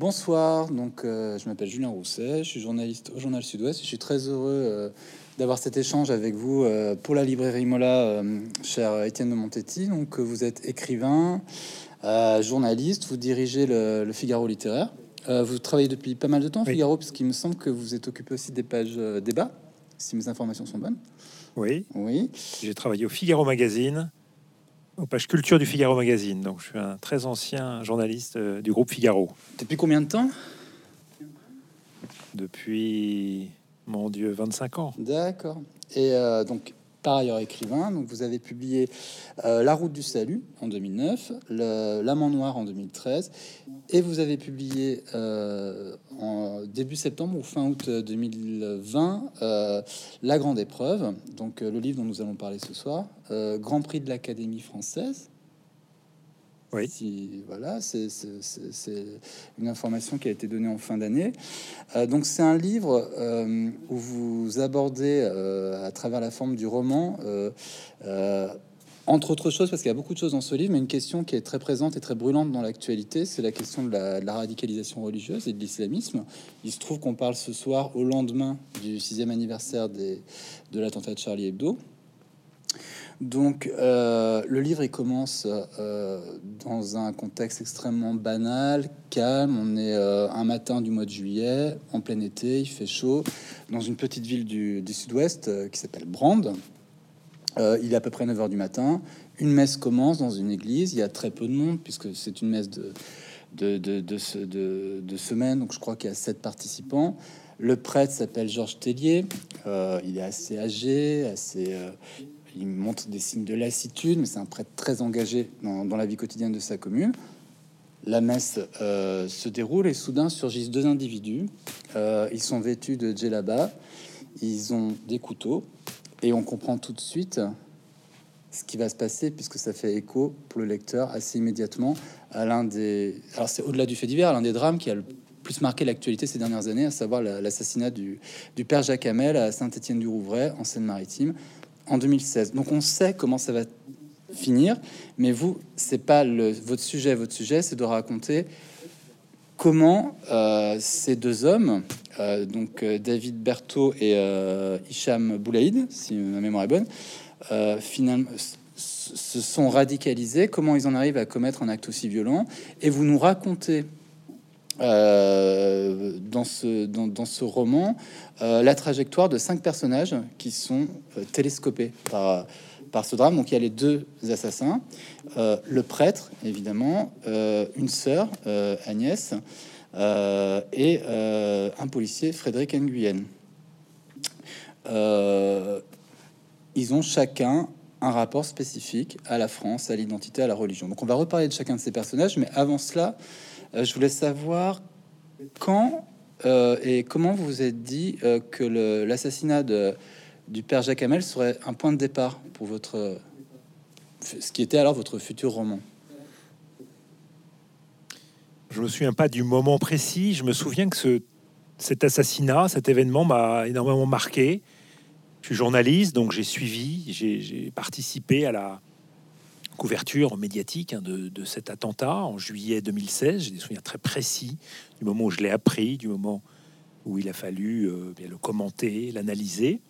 Bonsoir, donc euh, je m'appelle Julien Rousset, je suis journaliste au Journal Sud-Ouest. Je suis très heureux euh, d'avoir cet échange avec vous euh, pour la librairie Mola, cher Étienne de Montetti. Donc vous êtes écrivain, journaliste, vous dirigez le, Figaro littéraire. vous travaillez depuis pas mal de temps au Figaro, puisqu'il me semble que vous êtes occupé aussi des pages débat, si mes informations sont bonnes. Oui. Oui. J'ai travaillé au Figaro Magazine, aux pages culture du Figaro Magazine. Donc, je suis un très ancien journaliste euh, du groupe Figaro. Depuis combien de temps? Depuis, mon Dieu, 25 ans. D'accord. Et euh, donc, par ailleurs écrivain. Vous avez publié euh, La route du salut en 2009, L'amant noir en 2013, et vous avez publié euh, en début septembre ou fin août 2020 euh, La grande épreuve, donc le livre dont nous allons parler ce soir, Grand Prix de l'Académie française. Oui. Voilà, c'est une information qui a été donnée en fin d'année. Euh, donc c'est un livre euh, où vous abordez euh, à travers la forme du roman, entre autres choses, parce qu'il y a beaucoup de choses dans ce livre, mais une question qui est très présente et très brûlante dans l'actualité, c'est la question de la, radicalisation religieuse et de l'islamisme. Il se trouve qu'on parle ce soir au lendemain du sixième anniversaire des, de l'attentat de Charlie Hebdo. Donc, euh, le livre, il commence euh, dans un contexte extrêmement banal, calme. On est euh, un matin du mois de juillet, en plein été, il fait chaud, dans une petite ville du, sud-ouest qui s'appelle Brand. il est à peu près 9 heures du matin. Une messe commence dans une église. Il y a très peu de monde, puisque c'est une messe de, de, de, de, de semaine. Donc, je crois qu'il y a sept participants. Le prêtre s'appelle Georges Tellier. il est assez âgé, assez, il montre des signes de lassitude, mais c'est un prêtre très engagé dans, la vie quotidienne de sa commune. La messe euh, se déroule et soudain surgissent deux individus. Euh, ils sont vêtus de djellaba, ils ont des couteaux et on comprend tout de suite ce qui va se passer puisque ça fait écho pour le lecteur assez immédiatement à l'un des. Alors c'est au-delà du fait divers, l'un des drames qui a le plus marqué l'actualité ces dernières années, à savoir l'assassinat du, du, père Jacques Hamel à Saint-Étienne-du-Rouvray en Seine-Maritime en 2016. Donc on sait comment ça va finir, mais vous, c'est pas le, votre sujet. Votre sujet, c'est de raconter comment euh, ces deux hommes, euh, donc euh, David Berthaud et Hicham Boulaïd, si ma mémoire est bonne, finalement se sont radicalisés, comment ils en arrivent à commettre un acte aussi violent, et vous nous racontez euh, dans, ce, dans, ce roman euh, la trajectoire de cinq personnages qui sont euh, télescopés par, par ce drame. Donc il y a les deux assassins, le prêtre évidemment, une sœur Agnès et un policier Frédéric Nguyen. ils ont chacun un rapport spécifique à la France, à l'identité, à la religion. Donc on va reparler de chacun de ces personnages, mais avant cela, je voulais savoir quand euh, et comment vous vous êtes dit euh, que l'assassinat du père Jacques Hamel serait un point de départ pour votre ce qui était alors votre futur roman. Je me souviens pas du moment précis. Je me souviens que ce, cet assassinat, cet événement m'a énormément marqué. Je suis journaliste, donc j'ai suivi, j'ai participé à la, couverture médiatique hein, de, cet attentat en juillet 2016. J'ai des souvenirs très précis du moment où je l'ai appris, du moment où il a fallu euh, le commenter, l'analyser.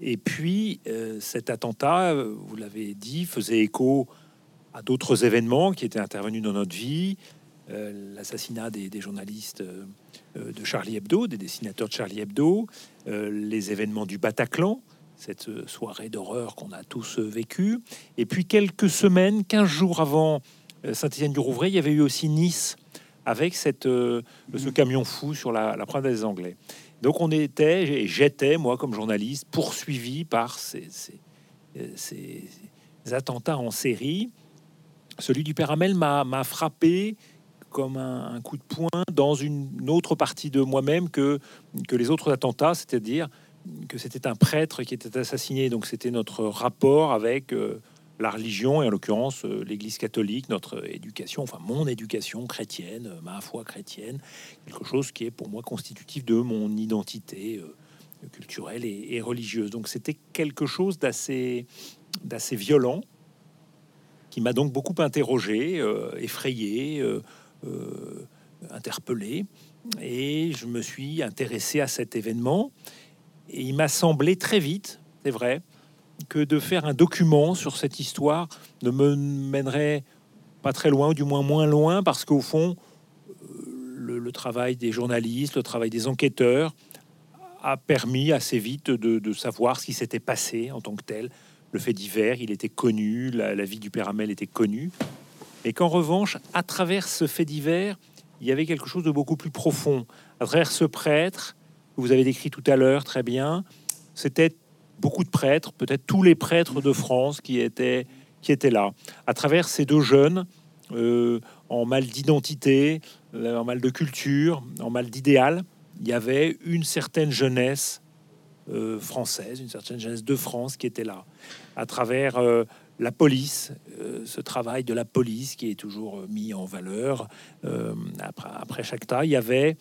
Et puis, euh, cet attentat, euh, vous l'avez dit, faisait écho à d'autres événements qui étaient intervenus dans notre vie. L'assassinat des, des, journalistes de Charlie Hebdo, des dessinateurs de Charlie Hebdo, les événements du Bataclan, cette euh, soirée d'horreur qu'on a tous euh, vécu. Et puis quelques semaines, 15 jours avant euh, Saint-Étienne-du-Rouvray, il y avait eu aussi Nice avec cette, ce mmh. camion fou sur la, la des Anglais. Donc on était, et j'étais, moi comme journaliste, poursuivi par ces, ces, attentats en série. Celui du Père Amel m'a frappé comme un, un, coup de poing dans une autre partie de moi-même que, que les autres attentats, c'est-à-dire que c'était un prêtre qui était assassiné. Donc c'était notre rapport avec euh, la religion et en l'occurrence euh, l'Église catholique, notre éducation, enfin mon éducation chrétienne, euh, ma foi chrétienne, quelque chose qui est pour moi constitutif de mon identité culturelle et, religieuse. Donc c'était quelque chose d'assez d'assez violent qui m'a donc beaucoup interrogé, effrayé interpellé et je me suis intéressé à cet événement. Et il m'a semblé très vite, c'est vrai, que de faire un document sur cette histoire ne me mènerait pas très loin, ou du moins moins loin, parce qu'au fond, le, le, travail des journalistes, le travail des enquêteurs a permis assez vite de, savoir ce qui s'était passé en tant que tel. Le fait divers, il était connu, la, la vie du père Amel était connue, et qu'en revanche, à travers ce fait divers, il y avait quelque chose de beaucoup plus profond. À travers ce prêtre, vous avez décrit tout à l'heure très bien, c'était beaucoup de prêtres, peut-être tous les prêtres de France qui étaient, qui étaient là. À travers ces deux jeunes, euh, en mal d'identité, euh, en mal de culture, en mal d'idéal, il y avait une certaine jeunesse euh, française, une certaine jeunesse de France qui était là. À travers la police, ce travail de la police qui est toujours mis en valeur après, après, chaque tas, il y avait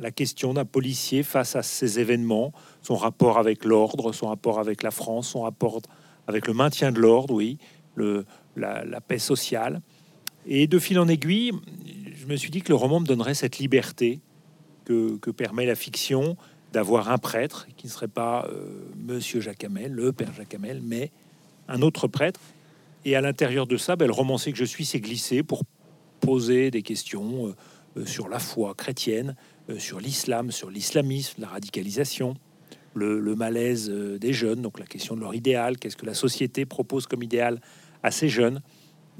la question d'un policier face à ces événements, son rapport avec l'ordre, son rapport avec la France, son rapport avec le maintien de l'ordre, oui, la, paix sociale. Et de fil en aiguille, je me suis dit que le roman me donnerait cette liberté que, permet la fiction d'avoir un prêtre qui ne serait pas euh, Monsieur Jacques Hamel, le père Jacques Hamel, mais un autre prêtre et à l'intérieur de ça, ben, le romancier que je suis s'est glissé pour poser des questions euh, euh, sur la foi chrétienne, sur l'islam, sur l'islamisme, la radicalisation, le, malaise euh, des jeunes, donc la question de leur idéal, qu'est-ce que la société propose comme idéal à ces jeunes,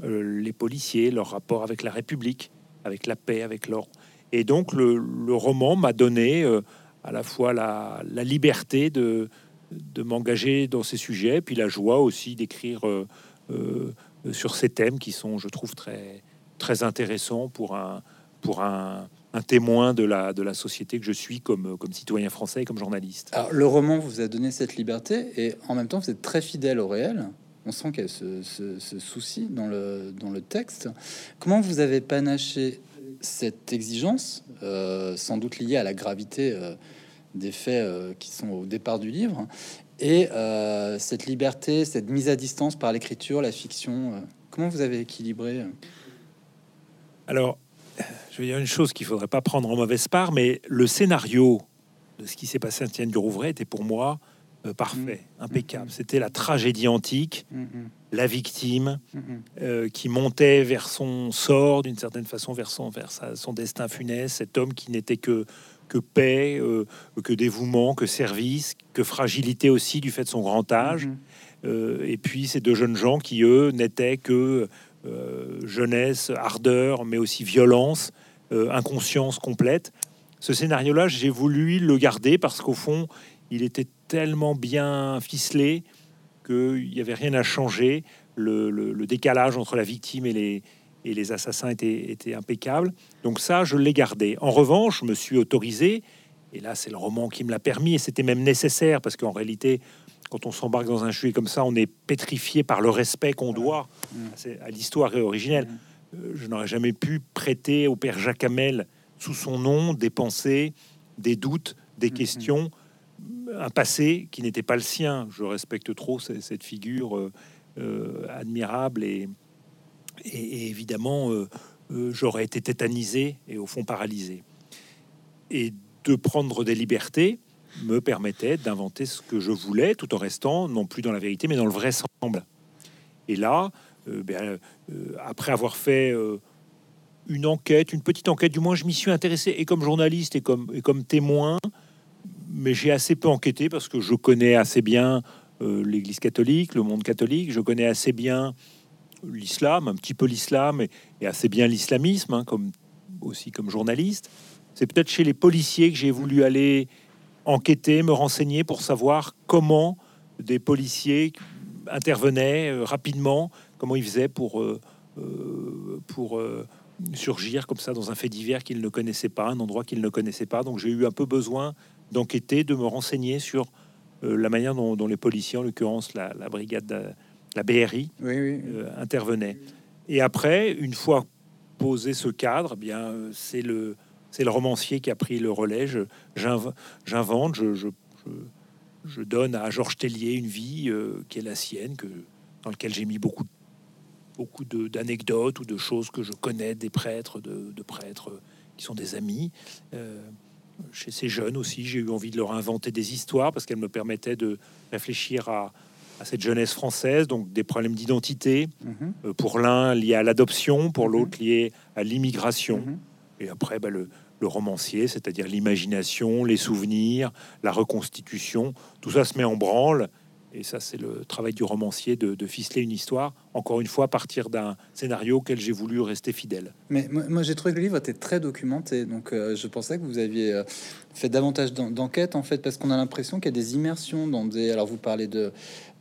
euh, les policiers, leur rapport avec la République, avec la paix, avec l'ordre. Et donc le, roman m'a donné euh, à la fois la, liberté de, m'engager dans ces sujets, puis la joie aussi d'écrire euh, euh, sur ces thèmes qui sont, je trouve, très, très intéressants pour un, pour un, un témoin de la, de la société que je suis comme, comme citoyen français et comme journaliste. Alors, le roman vous a donné cette liberté et en même temps, vous êtes très fidèle au réel. On sent qu'il y a ce, ce, ce, souci dans le, dans le texte. Comment vous avez panaché cette exigence, euh, sans doute liée à la gravité euh, des faits euh, qui sont au départ du livre, et cette liberté, cette mise à distance par l'écriture, la fiction, comment vous avez équilibré Alors, je vais dire une chose qu'il faudrait pas prendre en mauvaise part, mais le scénario de ce qui s'est passé à Étienne du Rouvray était pour moi euh, parfait, mmh. impeccable. Mmh. C'était la tragédie antique, mmh. la victime euh, qui montait vers son sort, d'une certaine façon, vers son, vers sa, son destin funeste, cet homme qui n'était que que paix, euh, que dévouement, que service, que fragilité aussi du fait de son grand âge. Et puis ces deux jeunes gens qui, eux, n'étaient que euh, jeunesse, ardeur, mais aussi violence, inconscience complète. Ce scénario-là, j'ai voulu le garder parce qu'au fond, il était tellement bien ficelé qu'il n'y avait rien à changer. Le, le, le, décalage entre la victime et les, et les assassins étaient, étaient impeccables. Donc ça, je l'ai gardé. En revanche, je me suis autorisé, et là c'est le roman qui me l'a permis, et c'était même nécessaire, parce qu'en réalité, quand on s'embarque dans un sujet comme ça, on est pétrifié par le respect qu'on doit à l'histoire originelle. Euh, je n'aurais jamais pu prêter au père Jacques Hamel, sous son nom, des pensées, des doutes, des questions, un passé qui n'était pas le sien. Je respecte trop cette figure euh, euh, admirable et, et, et évidemment, euh, j'aurais été tétanisé et au fond paralysé. Et de prendre des libertés me permettait d'inventer ce que je voulais, tout en restant non plus dans la vérité, mais dans le vrai semble. Et là, ben, euh, après avoir fait euh, une enquête, une petite enquête, du moins je m'y suis intéressé, et comme journaliste et comme, témoin, mais j'ai assez peu enquêté parce que je connais assez bien euh, l'Église catholique, le monde catholique, je connais assez bien l'islam, un petit peu l'islam et, assez bien l'islamisme, hein, comme aussi comme journaliste. C'est peut-être chez les policiers que j'ai voulu aller enquêter, me renseigner pour savoir comment des policiers intervenaient euh, rapidement, comment ils faisaient pour, euh, euh pour euh, surgir comme ça dans un fait divers qu'ils ne connaissaient pas, un endroit qu'ils ne connaissaient pas. Donc j'ai eu un peu besoin d'enquêter, de me renseigner sur la manière dont, dont, les policiers, en l'occurrence la, la brigade la BRI oui, oui. Intervenait. Et après, une fois posé ce cadre, eh bien c'est le c'est le romancier qui a pris le relais. J'invente, je, je, je, je, donne à Georges Tellier une vie euh, qui est la sienne, que, dans laquelle j'ai mis beaucoup, beaucoup d'anecdotes ou de choses que je connais des prêtres, de, de prêtres qui sont des amis. chez ces jeunes aussi, j'ai eu envie de leur inventer des histoires parce qu'elles me permettaient de réfléchir à, cette jeunesse française, donc des problèmes d'identité, mhm. pour l'un liés à l'adoption, pour mhm. l'autre liés à l'immigration. Mhm. Et après, bah, le, le romancier, c'est-à-dire l'imagination, les souvenirs, la reconstitution, tout ça se met en branle. Et ça, c'est le travail du romancier de, de, ficeler une histoire, encore une fois, partir d'un scénario auquel j'ai voulu rester fidèle. Mais moi, j'ai trouvé que le livre était très documenté, donc euh, je pensais que vous aviez euh, fait davantage d'enquêtes, en fait, parce qu'on a l'impression qu'il y a des immersions dans des... Alors, vous parlez de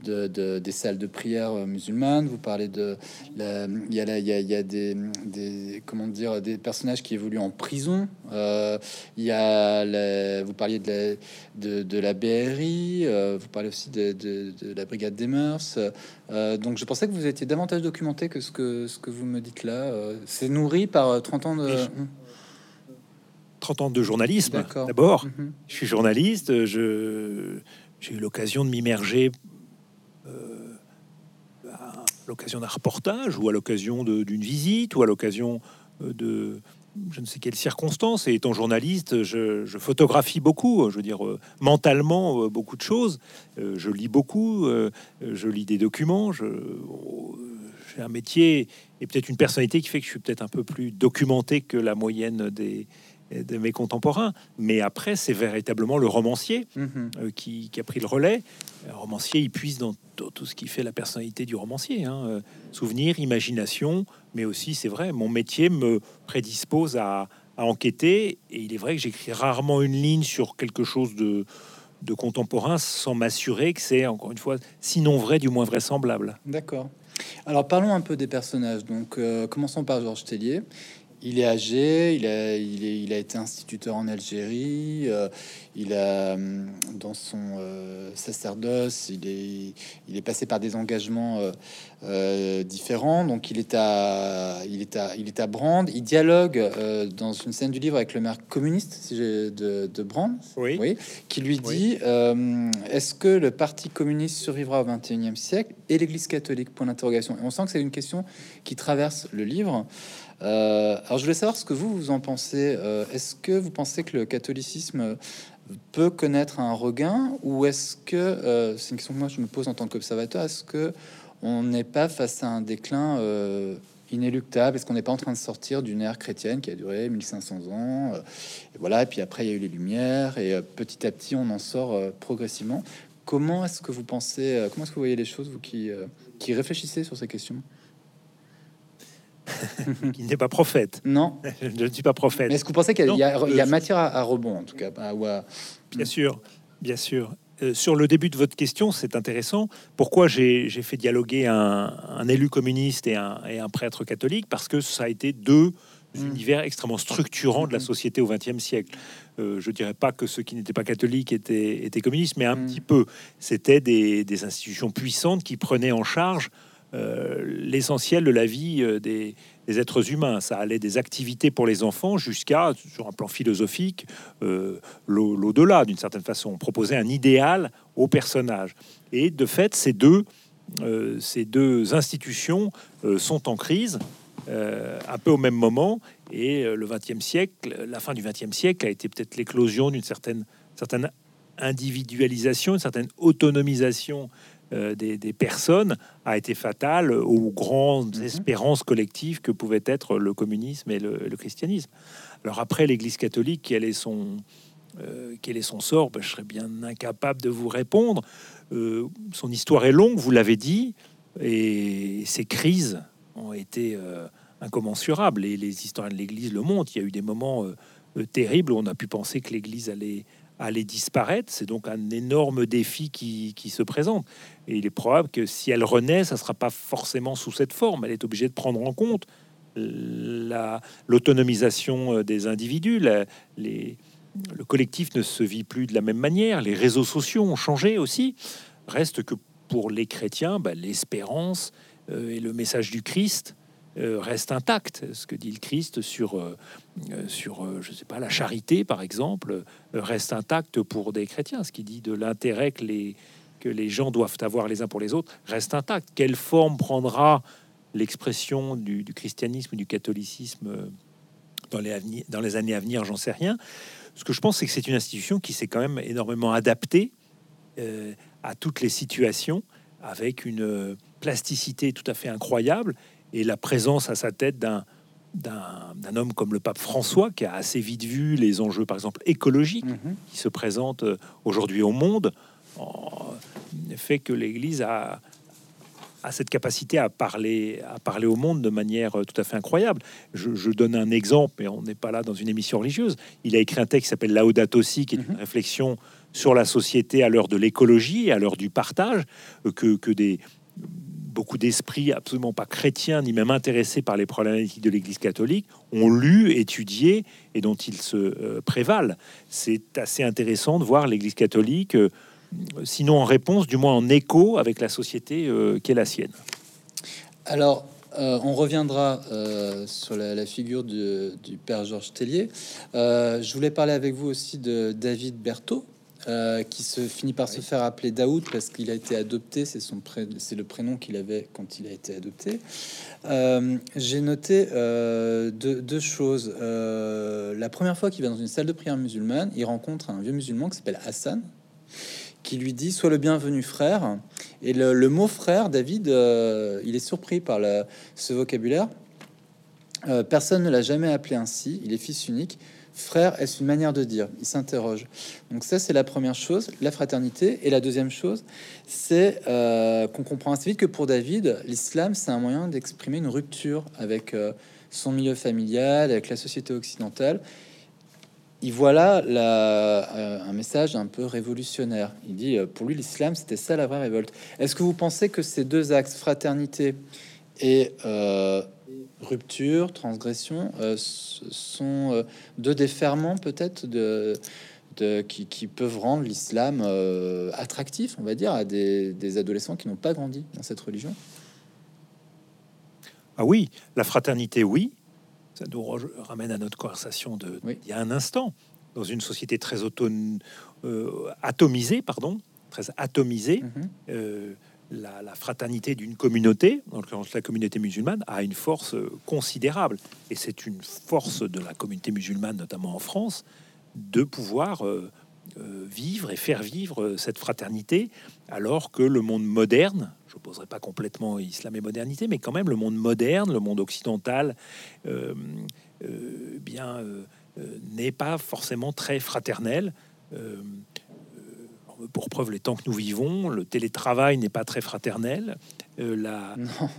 de, des salles de prière euh, musulmanes. Vous parlez de, il y a, y a, des, comment dire, des personnages qui évoluent en prison. Il y a, vous parliez de la, de, la BRI. Vous parlez aussi de, la brigade des mœurs. donc, je pensais que vous étiez davantage documenté que ce que ce que vous me dites là. C'est nourri par 30 ans de. 30 ans de journalisme. D'abord, mhm. je suis journaliste. Je j'ai eu l'occasion de m'immerger l'occasion d'un reportage ou à l'occasion d'une visite ou à l'occasion euh, de je ne sais quelle circonstance. Et étant journaliste, je, photographie beaucoup, je veux dire euh, mentalement euh, beaucoup de choses. je lis beaucoup, je lis des documents. Je, j'ai un métier et peut-être une personnalité qui fait que je suis peut-être un peu plus documenté que la moyenne des, de mes contemporains. Mais après, c'est véritablement le romancier mhm. euh, qui, a pris le relais. Le romancier, il puise dans tout ce qui fait la personnalité du romancier. Hein. Euh, souvenir, imagination, mais aussi, c'est vrai, mon métier me prédispose à, enquêter. Et il est vrai que j'écris rarement une ligne sur quelque chose de, contemporain sans m'assurer que c'est, encore une fois, sinon vrai, du moins vraisemblable. D'accord. Alors parlons un peu des personnages. Donc euh, commençons par Georges Tellier. Il est âgé, il a, il, a été instituteur en Algérie, euh, il a, hum, dans son euh, sacerdoce, il est, il est passé par des engagements euh, différents. Donc, il est à, il est à, il est à Brand. Il dialogue dans une scène du livre avec le maire communiste de, de Brand, oui. qui lui dit Est-ce que le parti communiste survivra au 21e siècle? Et l'Église catholique? Point d'interrogation. Et on sent que c'est une question qui traverse le livre. Euh, alors, je voulais savoir ce que vous, vous en pensez. Euh, est-ce que vous pensez que le catholicisme peut connaître un regain ou est-ce que, euh, c'est une question que moi je me pose en tant qu'observateur, est-ce que on n'est pas face à un déclin inéluctable? Est-ce qu'on n'est pas en train de sortir d'une ère chrétienne qui a duré 1500 ans Et voilà, et puis après il y a eu les Lumières et petit à petit on en sort progressivement. Comment est-ce que vous pensez, comment est-ce que vous voyez les choses, vous qui, qui réfléchissez sur ces questions? qui n'est pas prophète. Non. je ne suis pas prophète. Mais est-ce que vous pensez qu'il y, a euh, matière à, rebond, en tout cas Bien sûr, bien sûr. Euh, sur le début de votre question, c'est intéressant. Pourquoi j'ai fait dialoguer un, élu communiste et un, et un, prêtre catholique? Parce que ça a été deux hmm. univers extrêmement structurants de la hmm. société au XXe siècle. Euh, je dirais pas que ceux qui n'étaient pas catholiques étaient, étaient communistes, mais un hmm. petit peu. C'était des, des, institutions puissantes qui prenaient en charge euh, l'essentiel de la vie euh, des, êtres humains. Ça allait des activités pour les enfants jusqu'à, sur un plan philosophique, euh, l'au-delà d'une certaine façon. On proposait un idéal au personnage. Et de fait, ces deux, ces deux institutions sont en crise. un peu au même moment, et le XXe siècle, la fin du XXe siècle a été peut-être l'éclosion d'une certaine, certaine individualisation, une certaine autonomisation euh, des, personnes a été fatale aux grandes mhm. espérances collectives que pouvaient être le communisme et le, christianisme. Alors après, l'Église catholique, quel est son, euh, quel est son sort? Ben, Je serais bien incapable de vous répondre. Euh, son histoire est longue, vous l'avez dit, et ses crises ont été incommensurables. Et les historiens de l'Église le montrent. Il y a eu des moments terribles où on a pu penser que l'Église allait allait disparaître. C'est donc un énorme défi qui, se présente. Et il est probable que si elle renaît, ça ne sera pas forcément sous cette forme. Elle est obligée de prendre en compte l'autonomisation euh, des individus. les, le collectif ne se vit plus de la même manière. Les réseaux sociaux ont changé aussi. Reste que pour les chrétiens, bah, l'espérance euh, et le message du Christ reste intact. Ce que dit le Christ sur, euh, euh, sur je sais pas, la charité, par exemple, reste intact pour des chrétiens. Ce qui dit de l'intérêt que les, que les gens doivent avoir les uns pour les autres reste intact. Quelle forme prendra l'expression du, christianisme, du catholicisme dans les, dans les années à venir, j'en sais rien. Ce que je pense, c'est que c'est une institution qui s'est quand même énormément adaptée euh, à toutes les situations, avec une plasticité tout à fait incroyable et la présence à sa tête d'un d'un homme comme le pape François, qui a assez vite vu les enjeux, par exemple, écologiques mhm. qui se présentent euh, aujourd'hui au monde, fait que l'Église a, a cette capacité à parler, à parler au monde de manière euh, tout à fait incroyable. Je, donne un exemple, mais on n'est pas là dans une émission religieuse. Il a écrit un texte qui s'appelle Laudato Si, qui est une mhm. réflexion sur la société à l'heure de l'écologie à l'heure du partage, euh, que, que des beaucoup d'esprits absolument pas chrétiens ni même intéressés par les problématiques de l'Église catholique ont lu, étudié et dont ils se euh, prévalent. C'est assez intéressant de voir l'Église catholique sinon en réponse, du moins en écho avec la société euh, qui est la sienne. Alors, euh, on reviendra euh, sur la, figure du, père Georges Tellier. je voulais parler avec vous aussi de David Berthaud, qui se finit par se faire appeler Daoud parce qu'il a été adopté. C'est son c'est le prénom qu'il avait quand il a été adopté. J'ai noté deux, deux, choses. la première fois qu'il va dans une salle de prière musulmane, il rencontre un vieux musulman qui s'appelle Hassan qui lui dit Sois le bienvenu, frère. Et le, mot frère, David, euh, il est surpris par ce vocabulaire. Euh, personne ne l'a jamais appelé ainsi. Il est fils unique. Frère, est-ce une manière de dire Il s'interroge. Donc, ça, c'est la première chose, la fraternité. Et la deuxième chose, c'est euh, qu'on comprend assez vite que pour David, l'islam, c'est un moyen d'exprimer une rupture avec son milieu familial, avec la société occidentale il voit là euh, un message un peu révolutionnaire. Il dit, euh, pour lui, l'islam, c'était ça la vraie révolte. Est-ce que vous pensez que ces deux axes, fraternité et euh, rupture, transgression, sont deux déferments peut-être de, qui, peuvent rendre l'islam attractif, on va dire, à des, adolescents qui n'ont pas grandi dans cette religion Ah oui, la fraternité, oui. Ça nous ramène à notre conversation de il y a un instant. Dans une société très autonome, euh, atomisée, pardon, très atomisée, mhm. euh, la, fraternité d'une communauté, en l'occurrence la communauté musulmane, a une force euh, considérable. Et c'est une force de la communauté musulmane, notamment en France, de pouvoir vivre et faire vivre cette fraternité, alors que le monde moderne, je poserai pas complètement islam et modernité, mais quand même le monde moderne, le monde occidental, euh, euh, bien euh, n'est pas forcément très fraternel. Pour preuve, les temps que nous vivons, le télétravail n'est pas très fraternel. La,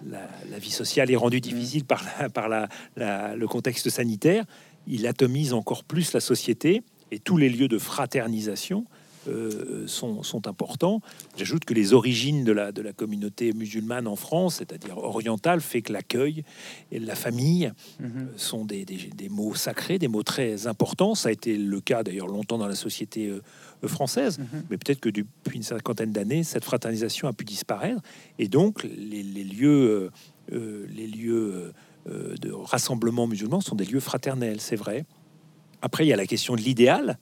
la, vie sociale est rendue difficile par, par le contexte sanitaire. Il atomise encore plus la société et tous les lieux de fraternisation euh, sont, sont, importants. J'ajoute que les origines de la, de la communauté musulmane en France, c'est-à-dire orientale, fait que l'accueil et la famille mhm. euh, sont des, des, mots sacrés, des mots très importants. Ça a été le cas d'ailleurs longtemps dans la société euh, française, mhm. mais peut-être que depuis une cinquantaine d'années, cette fraternisation a pu disparaître. Et donc, les, les lieux, les lieux de rassemblement musulman sont des lieux fraternels, c'est vrai. Après, il y a la question de l'idéal,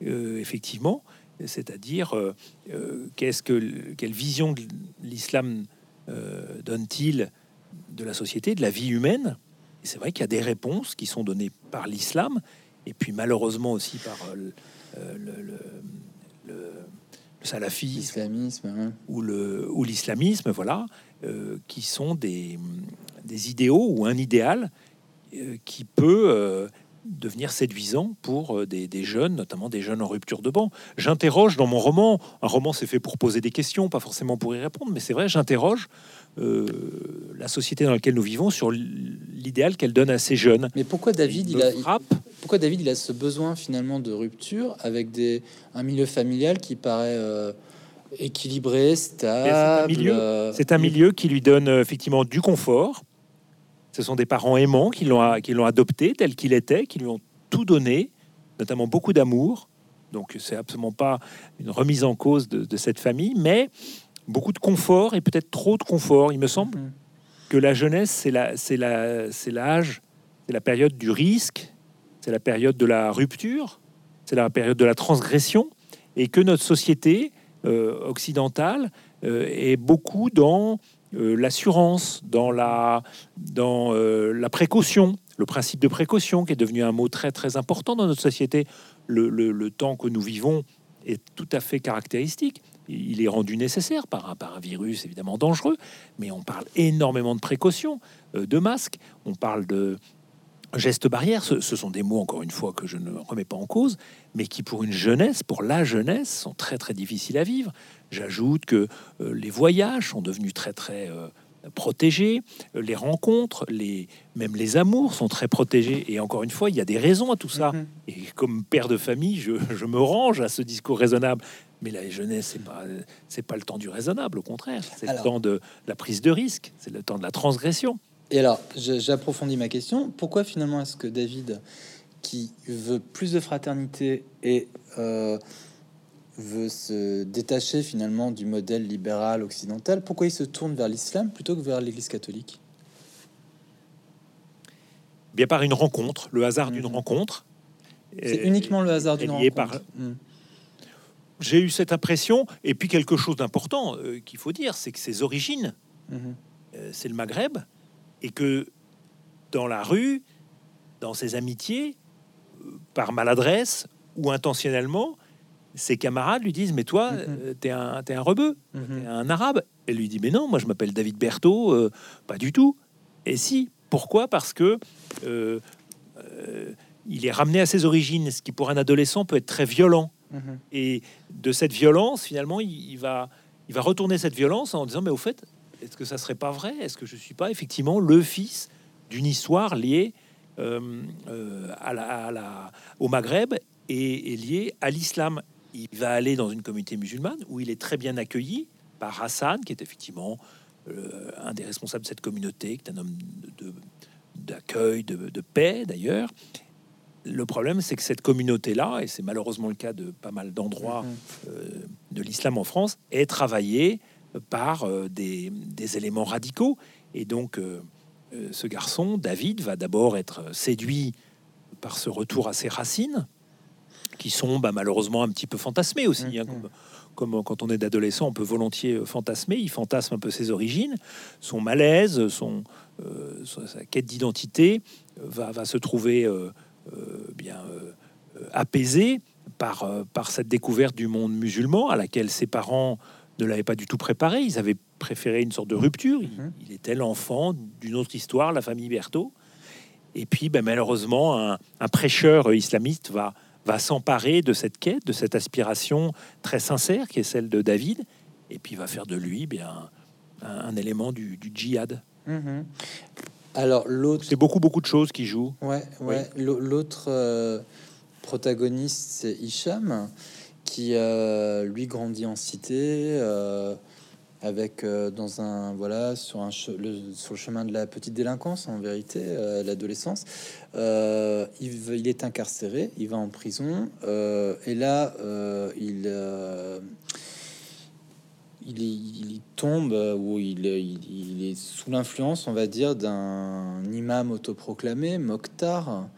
effectivement c'est-à-dire euh, euh, qu'est-ce que quelle vision l'islam euh, donne-t-il de la société, de la vie humaine? C'est vrai qu'il y a des réponses qui sont données par l'islam et puis malheureusement aussi par le, salafisme, hein. ou le ou l'islamisme, voilà, qui sont des, des idéaux ou un idéal qui peut devenir séduisant pour euh, des, jeunes, notamment des jeunes en rupture de banc. J'interroge dans mon roman, un roman c'est fait pour poser des questions, pas forcément pour y répondre, mais c'est vrai, j'interroge euh, la société dans laquelle nous vivons sur l'idéal qu'elle donne à ces jeunes. Mais pourquoi David, il, a, pourquoi David, il a ce besoin finalement de rupture avec des, un milieu familial qui paraît euh, équilibré, stable C'est un, milieu qui lui donne effectivement du confort, ce sont des parents aimants qui l'ont qui l'ont adopté tel qu'il était, qui lui ont tout donné, notamment beaucoup d'amour. Donc c'est absolument pas une remise en cause de, cette famille, mais beaucoup de confort et peut-être trop de confort. Il me semble mhm. que la jeunesse, c'est la, c'est la, c'est l'âge, c'est la période du risque, c'est la période de la rupture, c'est la période de la transgression, et que notre société euh, occidentale euh, est beaucoup dans euh, l'assurance, dans, la, dans euh, la précaution, le principe de précaution qui est devenu un mot très très important dans notre société. Le, le temps que nous vivons est tout à fait caractéristique. Il est rendu nécessaire par un, par un virus évidemment dangereux, mais on parle énormément de précautions, euh, de masques, on parle de gestes barrières. Ce, sont des mots, encore une fois, que je ne remets pas en cause, mais qui pour une jeunesse, pour la jeunesse, sont très très difficiles à vivre. J'ajoute que euh, les voyages sont devenus très très euh, protégés, les rencontres, les, même les amours sont très protégés. Et encore une fois, il y a des raisons à tout ça. Mm-hmm. Et comme père de famille, je, je, me range à ce discours raisonnable. Mais la jeunesse, c'est pas c'est pas le temps du raisonnable, au contraire, c'est le temps de la prise de risque, c'est le temps de la transgression. Et alors, j'approfondis ma question. Pourquoi finalement est-ce que David, qui veut plus de fraternité et euh, veut se détacher finalement du modèle libéral occidental, pourquoi il se tourne vers l'islam plutôt que vers l'Église catholique? Bien par une rencontre, le hasard d'une mhm. rencontre. C'est uniquement le hasard d'une rencontre. Par... Mhm j'ai eu cette impression. Et puis quelque chose d'important euh, qu'il faut dire, c'est que ses origines, mhm. euh, c'est le Maghreb, et que dans la rue, dans ses amitiés, euh, par maladresse ou intentionnellement, ses camarades lui disent Mais toi, mhm. t'es un, es un rebeu, mhm. un arabe. Elle lui dit Mais non, moi je m'appelle David Berthaud, pas du tout. Et si, pourquoi? Parce que il est ramené à ses origines, ce qui pour un adolescent peut être très violent. Mhm. Et de cette violence, finalement, il, va, il va retourner cette violence en disant, mais au fait, est-ce que ça serait pas vrai? Est-ce que je suis pas effectivement le fils d'une histoire liée euh, euh, à, la, au Maghreb et, liée à l'islam? Il va aller dans une communauté musulmane où il est très bien accueilli par Hassan, qui est effectivement euh, un des responsables de cette communauté, qui est un homme d'accueil, de, de, de, paix d'ailleurs, le problème, c'est que cette communauté-là, et c'est malheureusement le cas de pas mal d'endroits mm-hmm. euh, de l'islam en France, est travaillée par euh, des, éléments radicaux. Et donc, euh, ce garçon, David, va d'abord être séduit par ce retour à ses racines, qui sont bah, malheureusement un petit peu fantasmées aussi. Hein, mm-hmm. comme, quand on est d'adolescent, on peut volontiers fantasmer. Il fantasme un peu ses origines, son malaise, son, sa quête d'identité va, va, se trouver euh, bien euh, apaisé par, euh, par cette découverte du monde musulman à laquelle ses parents ne l'avaient pas du tout préparé. Ils avaient préféré une sorte de rupture. Il, mhm. était l'enfant d'une autre histoire, la famille Berthaud. Et puis, ben, malheureusement, un, prêcheur islamiste va, va s'emparer de cette quête, de cette aspiration très sincère qui est celle de David, et puis va faire de lui bien un, élément du, djihad. Mhm. Alors l'autre, c'est beaucoup beaucoup de choses qui jouent. Ouais, ouais. L'autre euh, protagoniste, c'est Hicham, qui euh, lui grandit en cité, euh, avec dans un voilà sur un sur le chemin de la petite délinquance en vérité, l'adolescence. il, il est incarcéré, il va en prison, et là il il, tombe euh, ou il, est sous l'influence, on va dire, d'un imam autoproclamé, Mokhtar,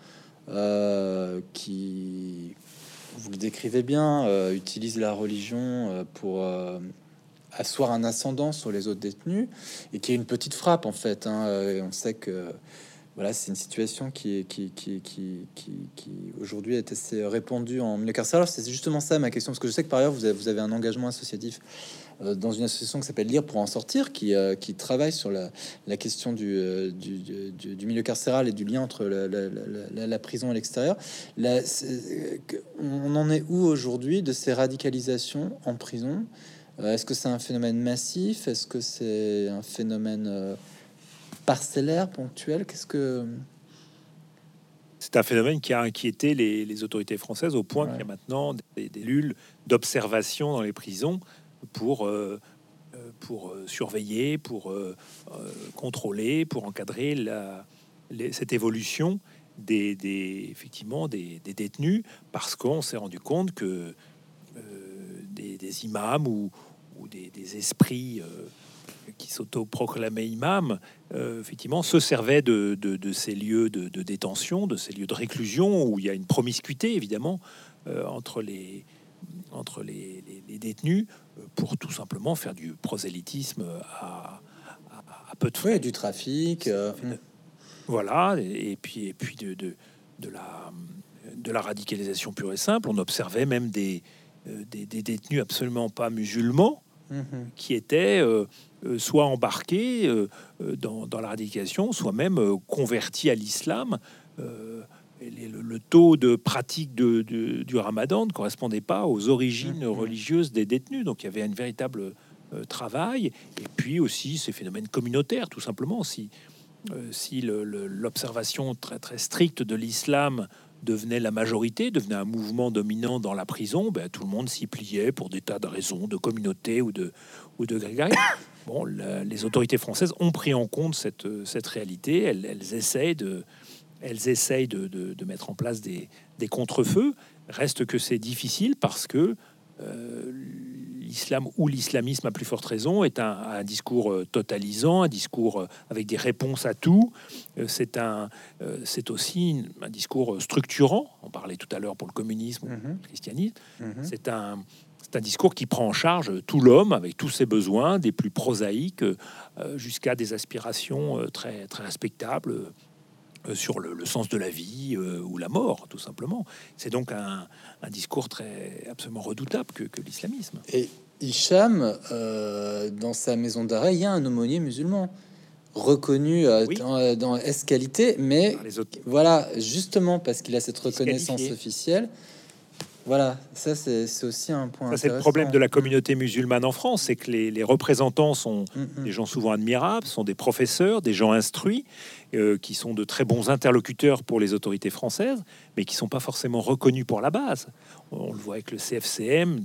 euh, qui, vous le décrivez bien, euh, utilise la religion pour asseoir un ascendant sur les autres détenus et qui est une petite frappe en fait. Hein, on sait que voilà, c'est une situation qui, qui, qui, qui, qui aujourd'hui est assez répandue en milieu carcéral. C'est justement ça ma question, parce que je sais que par ailleurs vous avez, vous avez un engagement associatif euh, dans une association qui s'appelle Lire pour en sortir, qui, euh, qui travaille sur la, la question du, euh, du, du, du, milieu carcéral et du lien entre la, la, la prison et l'extérieur. On en est où aujourd'hui de ces radicalisations en prison? Est-ce que c'est un phénomène massif? Est-ce que c'est un phénomène parcellaire, ponctuel? Qu'est-ce que c'est un phénomène qui a inquiété les, les autorités françaises au point qu'il y a maintenant des, des lules d'observation dans les prisons pour, euh, euh, pour euh, surveiller, pour contrôler, pour encadrer cette évolution des, effectivement des, détenus, parce qu'on s'est rendu compte que des, imams ou, des, esprits qui s'autoproclamaient imams, effectivement, se servaient de, ces lieux de, détention, de ces lieux de réclusion, où il y a une promiscuité, évidemment, entre les, entre les, détenus pour tout simplement faire du prosélytisme à, peu de frais. du trafic. Euh, Voilà, et, puis, et puis de, de, de, la, de la radicalisation pure et simple. On observait même des, des, des détenus absolument pas musulmans mhm. qui étaient soit embarqués dans, dans, la radicalisation, soit même convertis à l'islam le, taux de pratique de, du ramadan ne correspondait pas aux origines mmh, mmh. religieuses des détenus. Donc il y avait un véritable euh, travail. Et puis aussi ces phénomènes communautaires, tout simplement. Si, euh, si l'observation très, très stricte de l'islam devenait la majorité, devenait un mouvement dominant dans la prison, ben, tout le monde s'y pliait pour des tas de raisons, de communauté ou de, ou de Bon, les autorités françaises ont pris en compte cette, cette réalité. Elles, elles essayent de, elles essayent de, mettre en place des, contre-feux. Reste que c'est difficile parce que euh, l'islam ou l'islamisme à plus forte raison est un, discours euh, totalisant, un discours euh, avec des réponses à tout. C'est un, c'est aussi un discours structurant. On parlait tout à l'heure pour le communisme, le mhm. christianisme. Mhm. C'est un c'est un discours qui prend en charge tout l'homme avec tous ses besoins, des plus prosaïques jusqu'à des aspirations très, très respectables, sur le, sens de la vie euh, ou la mort, tout simplement. C'est donc un, discours très absolument redoutable que, l'islamisme. Et Hicham, euh, dans sa maison d'arrêt, il y a un aumônier musulman reconnu dans, dans S-qualité, mais voilà, justement parce qu'il a cette reconnaissance officielle, voilà, ça c'est aussi un point. C'est le problème de la communauté musulmane en France, c'est que les, représentants sont mm, mm. des gens souvent admirables, sont des professeurs, des gens instruits, euh, qui sont de très bons interlocuteurs pour les autorités françaises, mais qui sont pas forcément reconnus pour la base. On le voit avec le CFCM,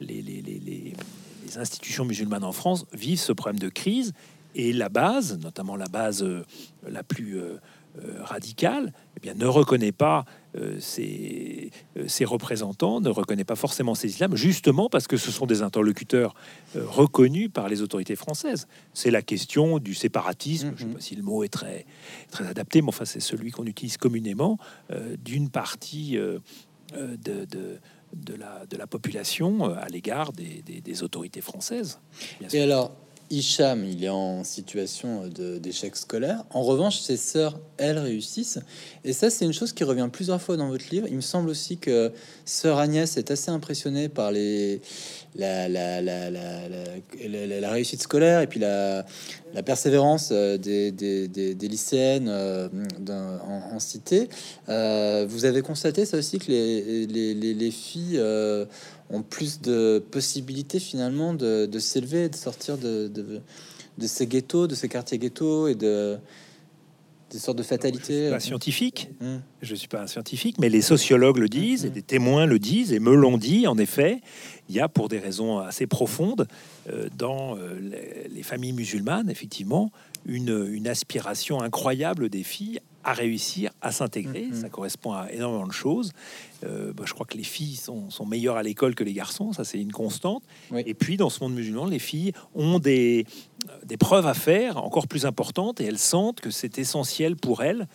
les, les institutions musulmanes en France vivent ce problème de crise et la base, notamment la base euh, la plus euh, euh, radical, eh bien, ne reconnaît pas euh, ses, euh, représentants, ne reconnaît pas forcément ces islams, justement parce que ce sont des interlocuteurs reconnus par les autorités françaises. C'est la question du séparatisme, je ne sais mhm. pas si le mot est très, très adapté, mais enfin c'est celui qu'on utilise communément, d'une partie de, de, la, de la population à l'égard des, des, autorités françaises. Et alors, Hicham, il est en situation d'échec scolaire. En revanche, ses sœurs, elles, réussissent. Et ça, c'est une chose qui revient plusieurs fois dans votre livre. Il me semble aussi que sœur Agnès est assez impressionnée par les, la, la, la, la réussite scolaire et puis la, persévérance euh, des, lycéennes euh, en, cité. Euh, vous avez constaté ça aussi que les, les, les filles ont plus de possibilités finalement de, de s'élever, de sortir de, de, ces ghettos, de ces quartiers ghettos et de des sortes de fatalités. Je suis pas scientifique, hmm. je suis pas un scientifique, mais les sociologues le disent et hmm. des témoins le disent et me l'ont dit. En effet, il y a pour des raisons assez profondes euh, dans euh, les, familles musulmanes, effectivement, une, une aspiration incroyable des filles à réussir à s'intégrer. Mm-hmm. Ça correspond à énormément de choses. Euh, bah, je crois que les filles sont, meilleures à l'école que les garçons, ça c'est une constante. Et puis dans ce monde musulman, les filles ont des, des preuves à faire encore plus importantes et elles sentent que c'est essentiel pour elles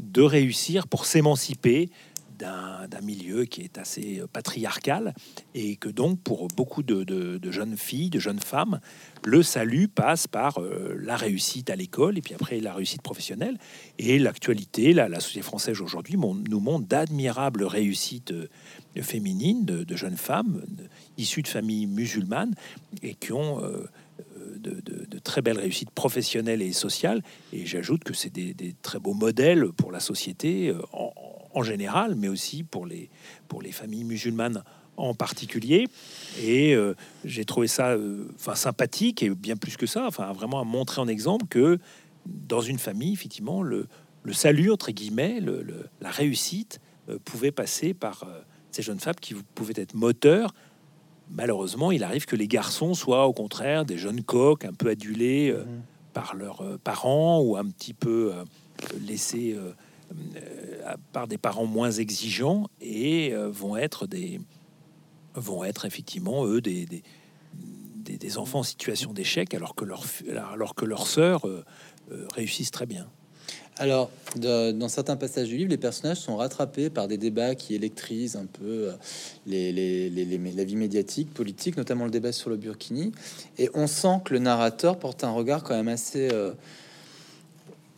de réussir pour s'émanciper d'un milieu qui est assez euh, patriarcal et que donc pour beaucoup de, jeunes filles, de jeunes femmes, le salut passe par euh, la réussite à l'école et puis après la réussite professionnelle. Et l'actualité, la, société française aujourd'hui nous montre d'admirables réussites euh, féminines de, jeunes femmes issues de familles musulmanes et qui ont de, très belles réussites professionnelles et sociales. Et j'ajoute que c'est des, très beaux modèles pour la société en, en général, mais aussi pour les, pour les familles musulmanes en particulier. Et euh, j'ai trouvé ça euh, sympathique et bien plus que ça, enfin, vraiment à montrer en exemple que dans une famille, effectivement, le, le salut, entre guillemets, le, la réussite euh, pouvait passer par ces jeunes femmes qui pouvaient être moteurs. Malheureusement, il arrive que les garçons soient au contraire des jeunes coqs un peu adulés mmh. par leurs parents ou un petit peu laissés par des parents moins exigeants et euh, vont être des vont être effectivement eux des, des, des, enfants en situation d'échec alors que leur alors que leurs sœurs euh, réussissent très bien. Alors, dans certains passages du livre, les personnages sont rattrapés par des débats qui électrisent un peu les, les, les, la vie médiatique, politique, notamment le débat sur le Burkini. Et on sent que le narrateur porte un regard quand même assez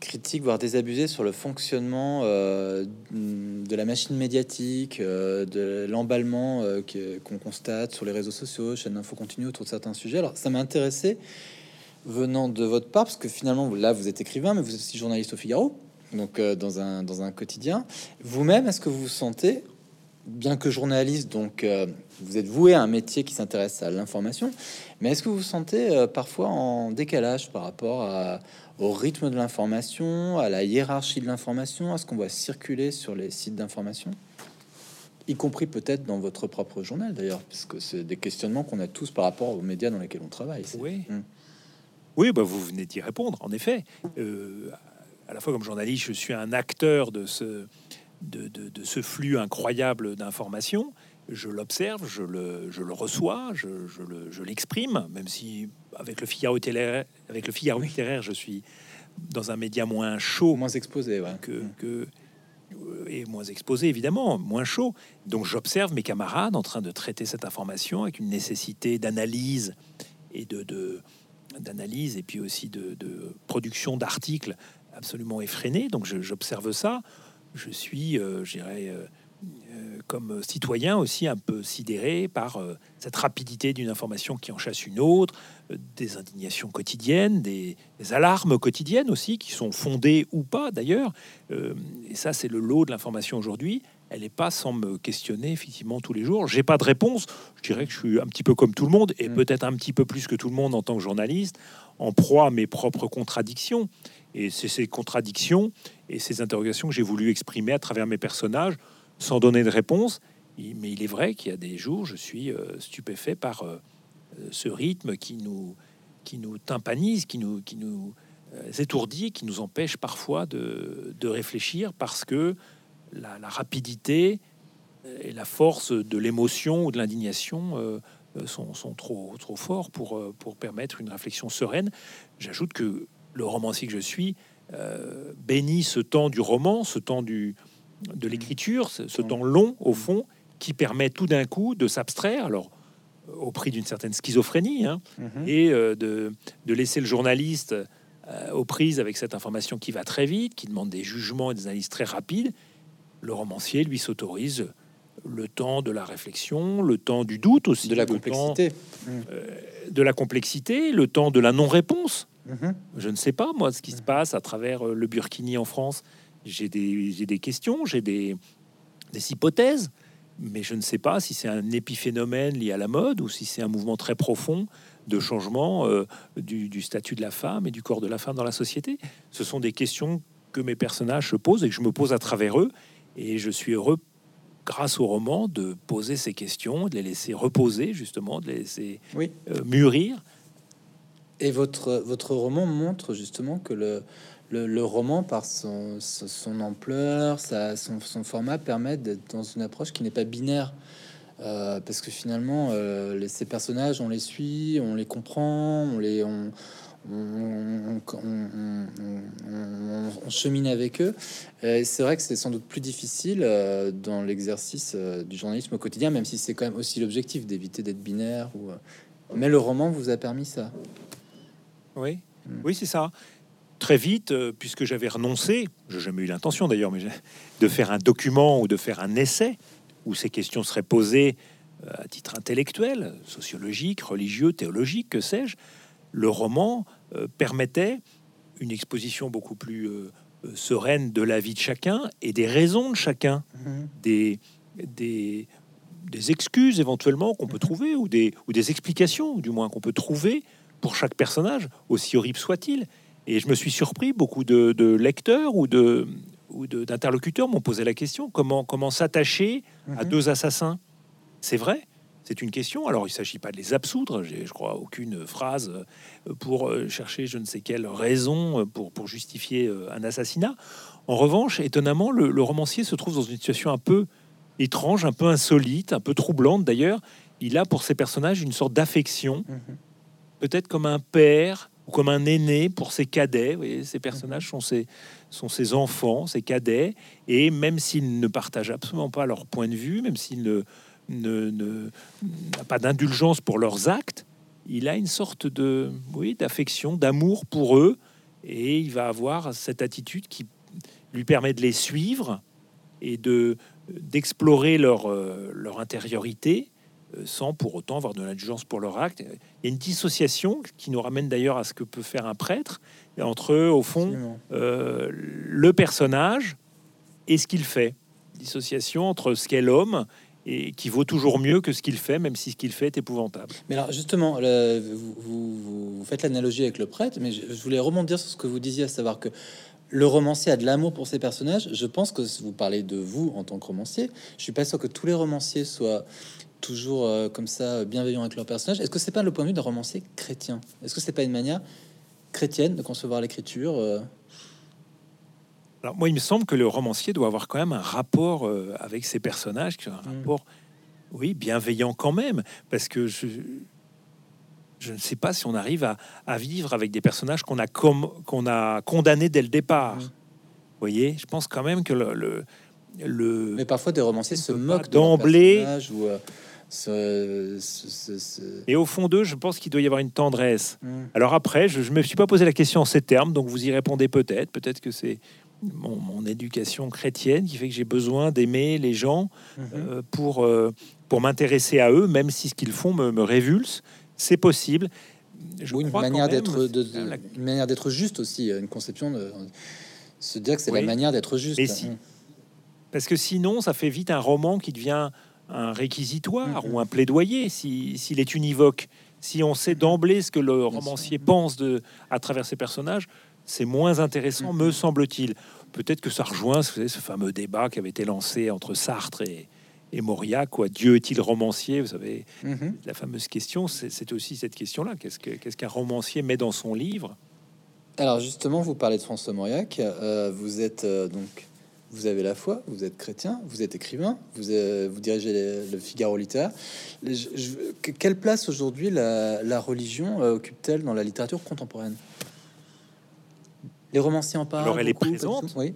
critique, voire désabusé sur le fonctionnement euh, de la machine médiatique, euh, de l'emballement euh, qu'on constate sur les réseaux sociaux, chaîne d'info continue autour de certains sujets. Alors, ça m'a intéressé venant de votre part, parce que finalement, là, vous êtes écrivain, mais vous êtes aussi journaliste au Figaro, donc dans, un, dans un quotidien. Vous-même, est-ce que vous vous sentez, bien que journaliste, donc vous êtes voué à un métier qui s'intéresse à l'information, mais est-ce que vous vous sentez parfois en décalage par rapport à- au rythme de l'information, à la hiérarchie de l'information, à ce qu'on voit circuler sur les sites d'information y compris peut-être dans votre propre journal d'ailleurs, puisque c'est des questionnements qu'on a tous par rapport aux médias dans lesquels on travaille. Oui. Mm. Oui, bah, vous venez d'y répondre, en effet. Euh, à la fois comme journaliste, je suis un acteur de ce, de, de- de ce flux incroyable d'informations. Je l'observe, je le, je le reçois, je, je le- je l'exprime, même si avec le Figaro littéraire, avec le Figaro littéraire, je suis dans un média moins chaud Au moins exposé, ouais. que, Mm. que- et moins exposé évidemment, moins chaud. Donc j'observe mes camarades en train de traiter cette information avec une nécessité d'analyse et de, de- d'analyse et puis aussi de, de production d'articles absolument effrénés. Donc j'observe ça. Je suis, euh, je dirais, euh, euh, comme citoyen aussi un peu sidéré par euh, cette rapidité d'une information qui en chasse une autre, euh, des indignations quotidiennes, des, des alarmes quotidiennes aussi, qui sont fondées ou pas d'ailleurs. Euh, et ça, c'est le lot de l'information aujourd'hui. Elle n'est pas sans me questionner effectivement tous les jours. J'ai pas de réponse. Je dirais que je suis un petit peu comme tout le monde et Mm. peut-être un petit peu plus que tout le monde en tant que journaliste, en proie à mes propres contradictions. Et c'est ces contradictions et ces interrogations que j'ai voulu exprimer à travers mes personnages, sans donner de réponse. Mais il est vrai qu'il y a des jours, je suis euh, stupéfait par euh, ce rythme qui nous, qui nous tympanise, qui nous, qui nous euh, étourdit, qui nous empêche parfois de, de réfléchir parce que la, la rapidité et la force de l'émotion ou de l'indignation sont, sont trop, trop forts pour, pour permettre une réflexion sereine. J'ajoute que le romancier que je suis bénit ce temps du roman, ce temps du, de l'écriture, ce, ce temps long au fond, qui permet tout d'un coup de s'abstraire, alors au prix d'une certaine schizophrénie, hein, Mhm. et euh, de, de laisser le journaliste euh, aux prises avec cette information qui va très vite, qui demande des jugements et des analyses très rapides. Le romancier, lui, s'autorise le temps de la réflexion, le temps du doute aussi, de la temps, complexité. euh, de la complexité, le temps de la non-réponse. Mhm. Je ne sais pas, moi, ce qui se passe à travers le Burkini en France. J'ai des, des questions, j'ai des, des hypothèses, mais je ne sais pas si c'est un épiphénomène lié à la mode ou si c'est un mouvement très profond de changement euh, du, du statut de la femme et du corps de la femme dans la société. Ce sont des questions que mes personnages se posent et que je me pose à travers eux. Et je suis heureux, grâce au roman, de poser ces questions, de les laisser reposer, justement, de les laisser Oui. euh, mûrir. Et votre, votre roman montre justement que le, le, roman, par son, son, ampleur, sa, son, son format, permet d'être dans une approche qui n'est pas binaire. Euh, parce que finalement, euh, les- ces personnages, on les suit, on les comprend, on les, on, chemine avec eux. C'est vrai que c'est sans doute plus difficile euh, dans l'exercice du journalisme au quotidien, même si c'est quand même aussi l'objectif d'éviter d'être binaire. Mais le roman vous a permis ça. Oui, Mm. oui, c'est ça. Très vite, euh, puisque j'avais renoncé, j'ai jamais eu l'intention d'ailleurs, mais de faire un document ou de faire un essai où ces questions seraient posées euh, à titre intellectuel, sociologique, religieux, théologique, que sais-je, le roman euh, permettait une exposition beaucoup plus sereine de la vie de chacun et des raisons de chacun des, des, des excuses éventuellement qu'on peut trouver ou des, ou des explications, du moins qu'on peut trouver pour chaque personnage, aussi horrible soit-il. Et je me suis surpris, beaucoup de, de lecteurs ou de ou d'interlocuteurs m'ont posé la question comment comment s'attacher à Mhm. deux assassins? C'est vrai, c'est une question. Alors il ne s'agit pas de les absoudre. J'ai, je crois, aucune phrase euh, pour euh, chercher je ne sais quelle raison euh, pour, pour justifier un assassinat. En revanche, étonnamment, le, le romancier se trouve dans une situation un peu étrange, un peu insolite, un peu troublante d'ailleurs. Il a pour ses personnages une sorte d'affection, Mhm. Peut-être comme un père ou comme un aîné pour ses cadets. Vous ces personnages sont ses, sont ses enfants, ses cadets, et même s'ils ne partagent absolument pas leur point de vue, même s'il ne, ne, pas d'indulgence pour leurs actes, il a une sorte de oui d'affection, d'amour pour eux, et il va avoir cette attitude qui lui permet de les suivre et de d'explorer leur, euh, leur intériorité sans pour autant avoir de l'indulgence pour leur acte. Il y a une dissociation qui nous ramène d'ailleurs à ce que peut faire un prêtre entre, au fond, euh, le personnage et ce qu'il fait. Dissociation entre ce qu'est l'homme et qui vaut toujours mieux que ce qu'il fait, même si ce qu'il fait est épouvantable. Mais alors justement, vous, vous, vous, faites l'analogie avec le prêtre, mais je, je voulais rebondir sur ce que vous disiez, à savoir que le romancier a de l'amour pour ses personnages. Je pense que vous parlez de vous en tant que romancier. Je suis pas sûr que tous les romanciers soient toujours euh, comme ça bienveillants avec leurs personnages. Est-ce que c'est pas le point de vue d'un romancier chrétien? Est-ce que c'est pas une manière chrétienne de concevoir l'écriture euh? Alors moi, il me semble que le romancier doit avoir quand même un rapport euh, avec ses personnages, un mmh. rapport, oui, bienveillant quand même, parce que je, je ne sais pas si on arrive à, vivre avec des personnages qu'on a comme qu'on a condamnés dès le départ. Mmh. Vous voyez, je pense quand même que le, le, mais parfois des romanciers se moquent d'emblée. Ou, euh, Et au fond d'eux, je pense qu'il doit y avoir une tendresse. Mmh. Alors après, je ne me suis pas posé la question en ces termes, donc vous y répondez peut-être. Peut-être que c'est mon, éducation chrétienne qui fait que j'ai besoin d'aimer les gens mmh. euh, pour, euh, pour m'intéresser à eux, même si ce qu'ils font me, me révulse c'est possible. Je une, manière d'être, de, une manière d'être juste aussi, une conception de se dire que c'est la manière d'être juste. Mm. Parce que sinon, ça fait vite un roman qui devient un réquisitoire ou un plaidoyer s'il est univoque. Si on sait d'emblée ce que le romancier pense de, à travers ses personnages, c'est moins intéressant, me semble-t-il. Peut-être que ça rejoint ce fameux débat qui avait été lancé entre Sartre et, et Moria, quoi. Dieu est-il romancier Vous savez, mhm. la fameuse question, c'est aussi cette question-là. Qu'est-ce qu'un romancier met dans son livre? Alors justement, vous parlez de François Mauriac. Euh, vous êtes euh, donc, vous avez la foi, vous êtes chrétien, vous êtes écrivain, vous, euh, vous dirigez le Figaro littéraire. quelle place aujourd'hui la, religion occupe-t-elle dans la littérature contemporaine? Les romanciers en parlent. Alors elle est présente. Oui.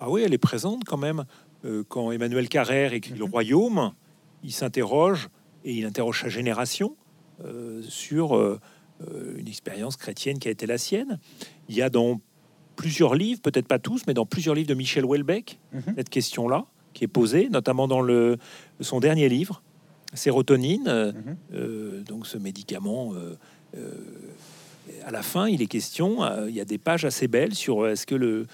Ah oui, elle est présente quand même. Euh, quand Emmanuel Carrère écrit Le mhm. Royaume, il s'interroge et il interroge sa génération euh, sur euh, une expérience chrétienne qui a été la sienne. Il y a dans plusieurs livres, peut-être pas tous, mais dans plusieurs livres de Michel Houellebecq, mhm. cette question-là qui est posée, notamment dans le, son dernier livre, Sérotonine, mhm. donc ce médicament. à la fin, il est question, il y a des pages assez belles sur est-ce que le,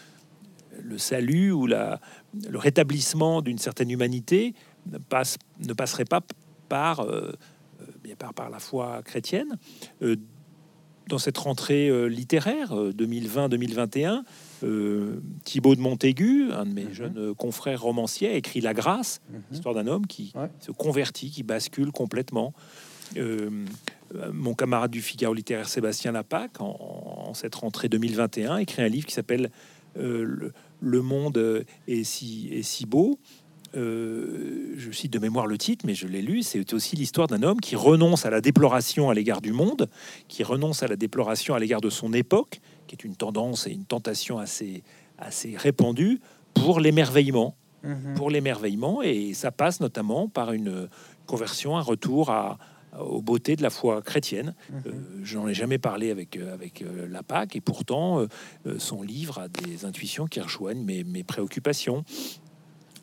le salut ou la, le rétablissement d'une certaine humanité ne, passe, ne passerait pas par, euh, bien par, par, la foi chrétienne. Euh, dans cette rentrée euh, littéraire 2020-2021, Thibaut de Montaigu, un de mes mhm. jeunes confrères romanciers, a écrit La Grâce, mhm. l'histoire d'un homme qui se convertit, qui bascule complètement. mon camarade du Figaro littéraire Sébastien Lapac, en, en, cette rentrée 2021, écrit un livre qui s'appelle le, le monde est si, est si beau. Euh, je cite de mémoire le titre, mais je l'ai lu. C'est aussi l'histoire d'un homme qui renonce à la déploration à l'égard du monde, qui renonce à la déploration à l'égard de son époque, qui est une tendance et une tentation assez, assez répandue pour l'émerveillement. Mhm. Pour l'émerveillement, et ça passe notamment par une conversion, un retour à, aux beautés de la foi chrétienne. Mhm. Euh, j'en ai jamais parlé avec, euh, avec euh, la Pâque, et pourtant son livre a des intuitions qui rejoignent mes, mes préoccupations.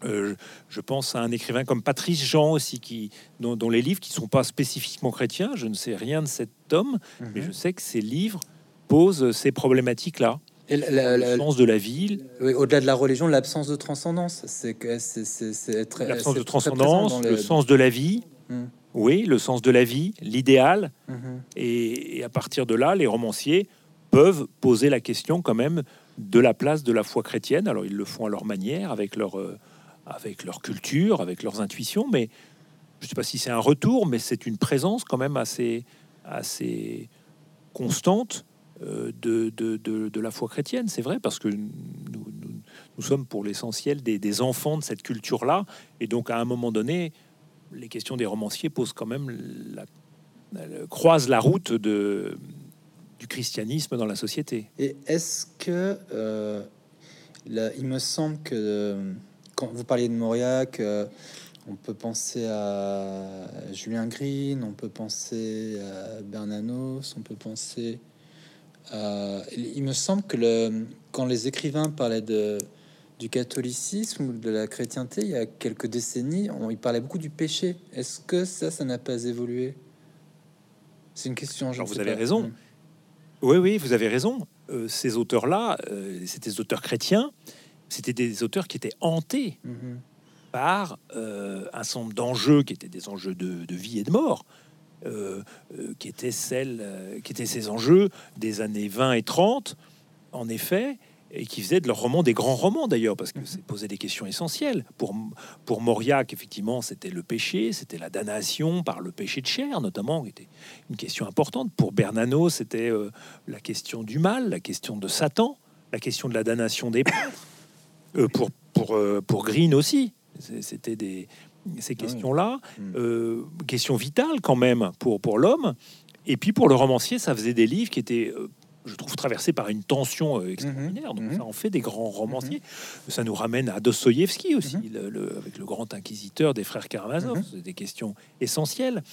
Je pense à un écrivain comme Patrice Jean aussi, qui, dont, les livres qui sont pas spécifiquement chrétiens, je ne sais rien de cet homme, mais je mhm. sais que ses livres posent ces problématiques-là. Et le sens de la ville. Au-delà de la religion, l'absence de transcendance. C'est très. L'absence de transcendance, le sens de la vie. Hmm oui, le sens de la vie, l'idéal. Mhm. Et, à partir de là, les romanciers peuvent poser la question quand même de la place de la foi chrétienne. Alors ils le font à leur manière, avec leur, euh, avec leur culture, avec leurs intuitions, mais je ne sais pas si c'est un retour, mais c'est une présence quand même assez, assez constante euh, de, de, de, la foi chrétienne. C'est vrai, parce que nous, nous, sommes pour l'essentiel des, enfants de cette culture-là, et donc à un moment donné, les questions des romanciers posent quand même la, croisent la route de, du christianisme dans la société. Et est-ce que euh, il me semble que quand vous parliez de Mauriac, euh, on peut penser à Julien Green, on peut penser à Bernanos, on peut penser Euh, il me semble que le, quand les écrivains parlaient de, du catholicisme ou de la chrétienté, il y a quelques décennies, on, ils parlaient beaucoup du péché. Est-ce que ça, ça n'a pas évolué? C'est une question. Alors vous avez raison. Mm. Oui, oui, vous avez raison. Euh, ces auteurs-là, euh, c'était des auteurs chrétiens, c'était des auteurs qui étaient hantés mm-hmm. par un certain nombre d'enjeux qui étaient des enjeux de, de vie et de mort. Euh, euh, qui étaient celles, euh, qui étaient ces enjeux des années 20 et 30, en effet, et qui faisaient de leurs romans des grands romans d'ailleurs, parce que c'est posait des questions essentielles. Pour, pour Mauriac, effectivement, c'était le péché, c'était la damnation par le péché de chair, notamment, qui était une question importante. Pour Bernano, c'était la question du mal, la question de Satan, la question de la damnation des prêtres. Pour, pour, pour Green aussi, c'était des, ces ah questions-là, hmm. euh, questions vitales quand même pour, pour l'homme. Et puis pour le romancier, ça faisait des livres qui étaient, euh, je trouve, traversés par une tension euh, extraordinaire. Donc mhm. ça en fait des grands romanciers. Mhm. Ça nous ramène à Dostoïevski aussi, mhm. le, avec le grand inquisiteur des frères Karamazov. C'est des questions essentielles.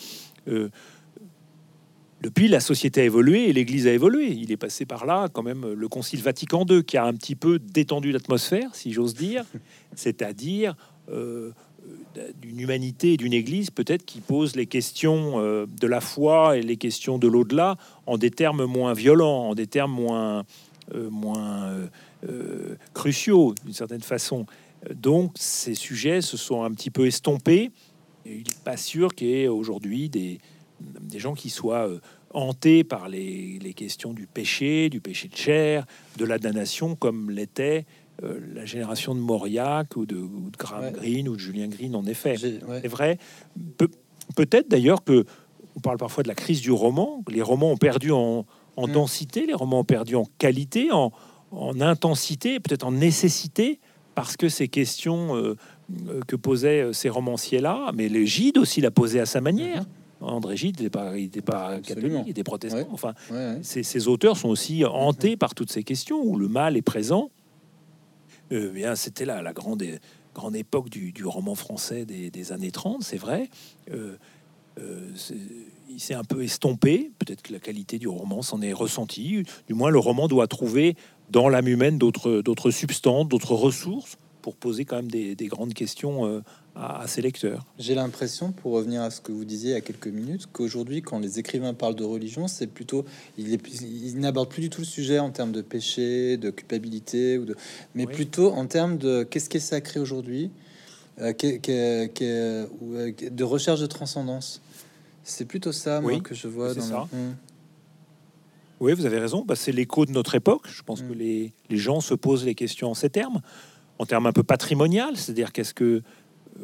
Depuis, la société a évolué et l'Église a évolué. Il est passé par là, quand même, le Concile Vatican II, qui a un petit peu détendu l'atmosphère, si j'ose dire, c'est-à-dire d'une humanité et d'une Église peut-être qui pose les questions euh, de la foi et les questions de l'au-delà en des termes moins violents, en des termes moins, euh, moins euh, cruciaux d'une certaine façon. Donc ces sujets se sont un petit peu estompés. Et il n'est pas sûr qu'il y ait aujourd'hui des, des gens qui soient hantés par les, les, questions du péché, du péché de chair, de la damnation, comme l'était euh, la génération de Mauriac ou de, Graham Greene ou de Julien Green, en effet. C'est vrai. Peut-être d'ailleurs que on parle parfois de la crise du roman. Les romans ont perdu en, mm. densité, les romans ont perdu en qualité, en, intensité, peut-être en nécessité, parce que ces questions euh, euh, que posaient ces romanciers-là, mais le Gide aussi l'a posé à sa manière. Mm-hmm. André Gide n'était pas, il pas catholique, il était protestant. Enfin, ces, auteurs sont aussi hantés par toutes ces questions où le mal est présent euh, bien, c'était la, la grande, grande époque du, roman français des, années 30, c'est vrai. Euh, euh, il s'est un peu estompé. Peut-être que la qualité du roman s'en est ressentie. Du moins, le roman doit trouver dans l'âme humaine d'autres substances, d'autres ressources pour poser quand même des, grandes questions à, ses lecteurs. J'ai l'impression, pour revenir à ce que vous disiez il y a quelques minutes, qu'aujourd'hui, quand les écrivains parlent de religion, c'est plutôt, ils, ils n'abordent plus du tout le sujet en termes de péché, de culpabilité, ou de, mais plutôt en termes de qu'est-ce qui est sacré aujourd'hui, euh, euh, de recherche de transcendance. C'est plutôt ça, moi, que je vois dans ça. Oui, vous avez raison. Bah, c'est l'écho de notre époque. Je pense hum. que les, les, gens se posent les questions en ces termes en termes un peu patrimonial, c'est-à-dire qu'est-ce que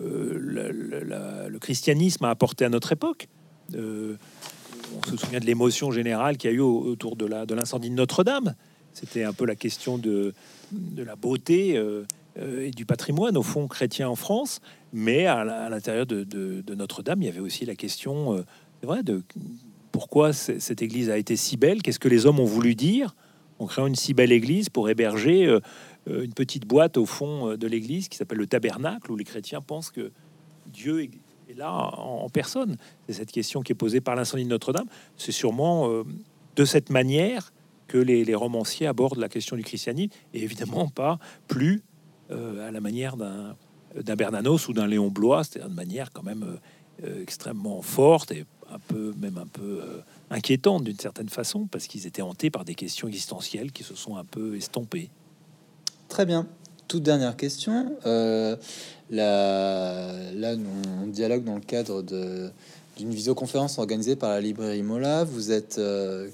euh, le, christianisme a apporté à notre époque. Euh, on se souvient de l'émotion générale qu'il y a eu autour de l'incendie de, Notre-Dame. C'était un peu la question de, la beauté euh, et du patrimoine, au fond, chrétien en France. Mais à, l'intérieur de, Notre-Dame, il y avait aussi la question, vrai, de pourquoi cette église a été si belle, qu'est-ce que les hommes ont voulu dire en créant une si belle église pour héberger une petite boîte au fond euh, de l'église qui s'appelle le tabernacle, où les chrétiens pensent que Dieu est, là en, personne. C'est cette question qui est posée par l'incendie de Notre-Dame. C'est sûrement euh, de cette manière que les, romanciers abordent la question du christianisme, et évidemment pas plus à la manière d'un d'un Bernanos ou d'un Léon Blois, c'est-à-dire de manière quand même extrêmement forte et un peu, même un peu inquiétante d'une certaine façon, parce qu'ils étaient hantés par des questions existentielles qui se sont un peu estompées. Très bien. Toute dernière question. Euh, là, on dialogue dans le cadre d'une visioconférence organisée par la librairie Mola. Vous êtes euh,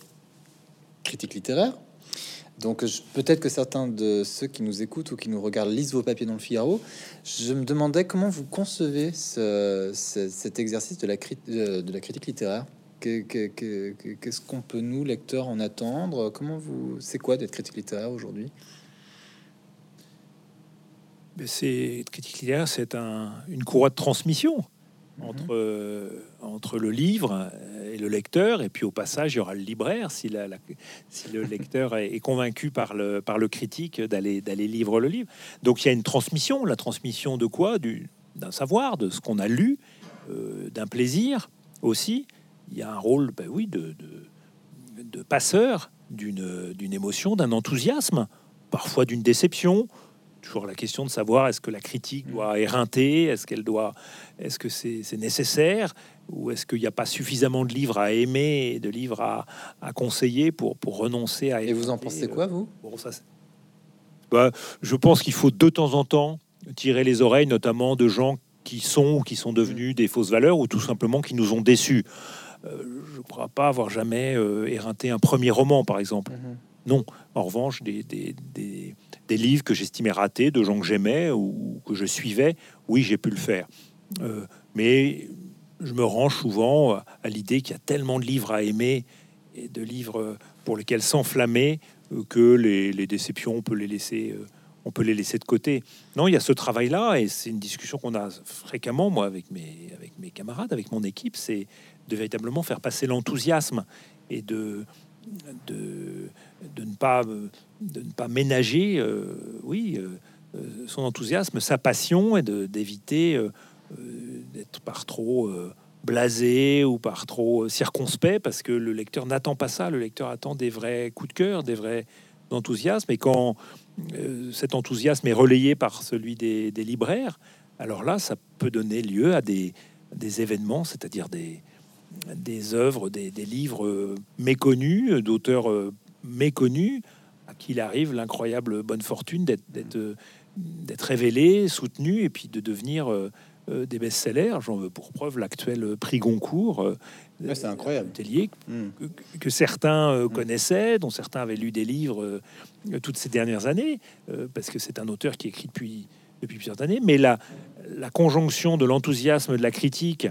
critique littéraire. Donc peut-être que certains de ceux qui nous écoutent ou qui nous regardent lisent vos papiers dans le Figaro. Je me demandais comment vous concevez cet exercice de la, de la critique littéraire. Qu'est-ce qu'on peut nous, lecteurs, en attendre? Comment vous, c'est quoi d'être critique littéraire aujourd'hui? C'est critique littéraire, c'est une courroie de transmission mhm. entre, euh, entre le livre et le lecteur, et puis au passage, il y aura le libraire si, la, si le lecteur est, convaincu par le, par le critique d'aller d'aller lire le livre. Donc il y a une transmission, la transmission de quoi? D'un savoir, de ce qu'on a lu, euh, d'un plaisir aussi. Il y a un rôle, ben oui, de, de, de passeur d'une d'une émotion, d'un enthousiasme, parfois d'une déception. Toujours la question de savoir est-ce que la critique doit éreinter, est-ce qu'elle doit, est-ce que c'est nécessaire, ou est-ce qu'il n'y a pas suffisamment de livres à aimer et de livres à, à conseiller pour, pour renoncer à Et vous en pensez euh, quoi, vous? Bon, ça, Bah, je pense qu'il faut de temps en temps tirer les oreilles, notamment de gens qui sont ou qui sont devenus des fausses valeurs ou tout simplement qui nous ont déçus. Euh, je ne crois pas avoir jamais euh, éreinté un premier roman, par exemple. Mhm. Non. En revanche, des, des, des- des livres que j'estimais ratés, de gens que j'aimais ou que je suivais, oui, j'ai pu le faire. Euh, mais je me range souvent à l'idée qu'il y a tellement de livres à aimer et de livres pour lesquels s'enflammer euh, que les, déceptions, on peut les laisser. euh, on peut les laisser de côté. Non, il y a ce travail-là, et c'est une discussion qu'on a fréquemment, moi, avec mes, camarades, avec mon équipe, c'est de véritablement faire passer l'enthousiasme et de, de, de ne pas de ne pas ménager, euh, oui, euh, euh, son enthousiasme, sa passion, et d'éviter d'être par trop blasé ou par trop circonspect, parce que le lecteur n'attend pas ça. Le lecteur attend des vrais coups de cœur, des vrais enthousiasmes. Et quand cet enthousiasme est relayé par celui des, libraires, alors là, ça peut donner lieu à des, des événements, c'est-à-dire des, des œuvres, des, livres méconnus, d'auteurs méconnus, à qui il arrive l'incroyable bonne fortune d'être d'être, euh, d'être révélé, soutenu, et puis de devenir euh, euh, des best-sellers. J'en veux pour preuve l'actuel prix Goncourt. Ouais, c'est incroyable. Tellier, Mhm. que, que certains Mm. connaissaient, dont certains avaient lu des livres toutes ces dernières années, parce que c'est un auteur qui écrit depuis, depuis plusieurs années. Mais la, la conjonction de l'enthousiasme de la critique,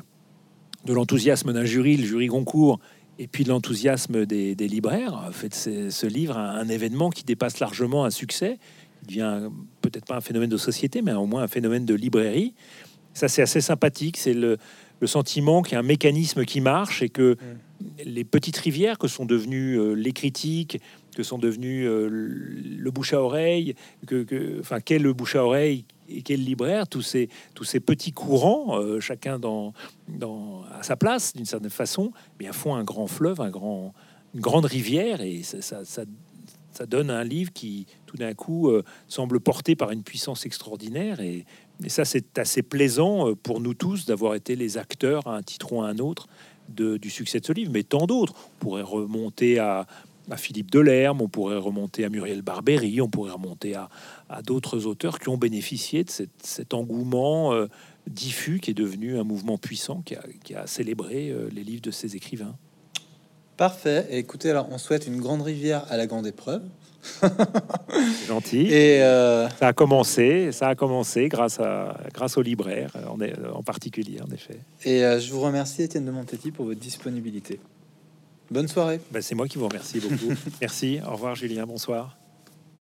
de l'enthousiasme d'un jury, le jury Goncourt, et puis l'enthousiasme des, des libraires, a fait de ce, livre un, un événement qui dépasse largement un succès, qui devient peut-être pas un phénomène de société, mais au moins un phénomène de librairie. Ça, c'est assez sympathique. C'est le, le sentiment qu'il y a un mécanisme qui marche et que les petites rivières que sont devenues euh, les critiques, que sont devenues euh, le bouche à oreille, que, que- enfin, qu'est le bouche à oreille et qu'est le libraire, tous ces, petits courants, euh, chacun dans, à sa place, d'une certaine façon, eh bien, font un grand fleuve, un grand, une grande rivière, et ça, ça, donne un livre qui, tout d'un coup, euh, semble porté par une puissance extraordinaire. Et, ça, c'est assez plaisant euh, pour nous tous d'avoir été les acteurs, à un titre ou à un autre, du succès de ce livre. Mais tant d'autres. On pourrait remonter à, à Philippe Delerme, on pourrait remonter à Muriel Barbery, on pourrait remonter à, à d'autres auteurs qui ont bénéficié de cette- cet engouement euh, diffus qui est devenu un mouvement puissant qui a, qui a célébré euh, les livres de ces écrivains. Parfait. Et écoutez, alors on souhaite une grande rivière à la grande épreuve. Gentil. Et euh, Ça a commencé, ça a commencé grâce à grâce aux libraires en, en particulier, en effet. Et je vous remercie, Étienne de Montetti, pour votre disponibilité. Bonne soirée. Ben, c'est moi qui vous remercie beaucoup. Merci. Au revoir, Julien. Bonsoir.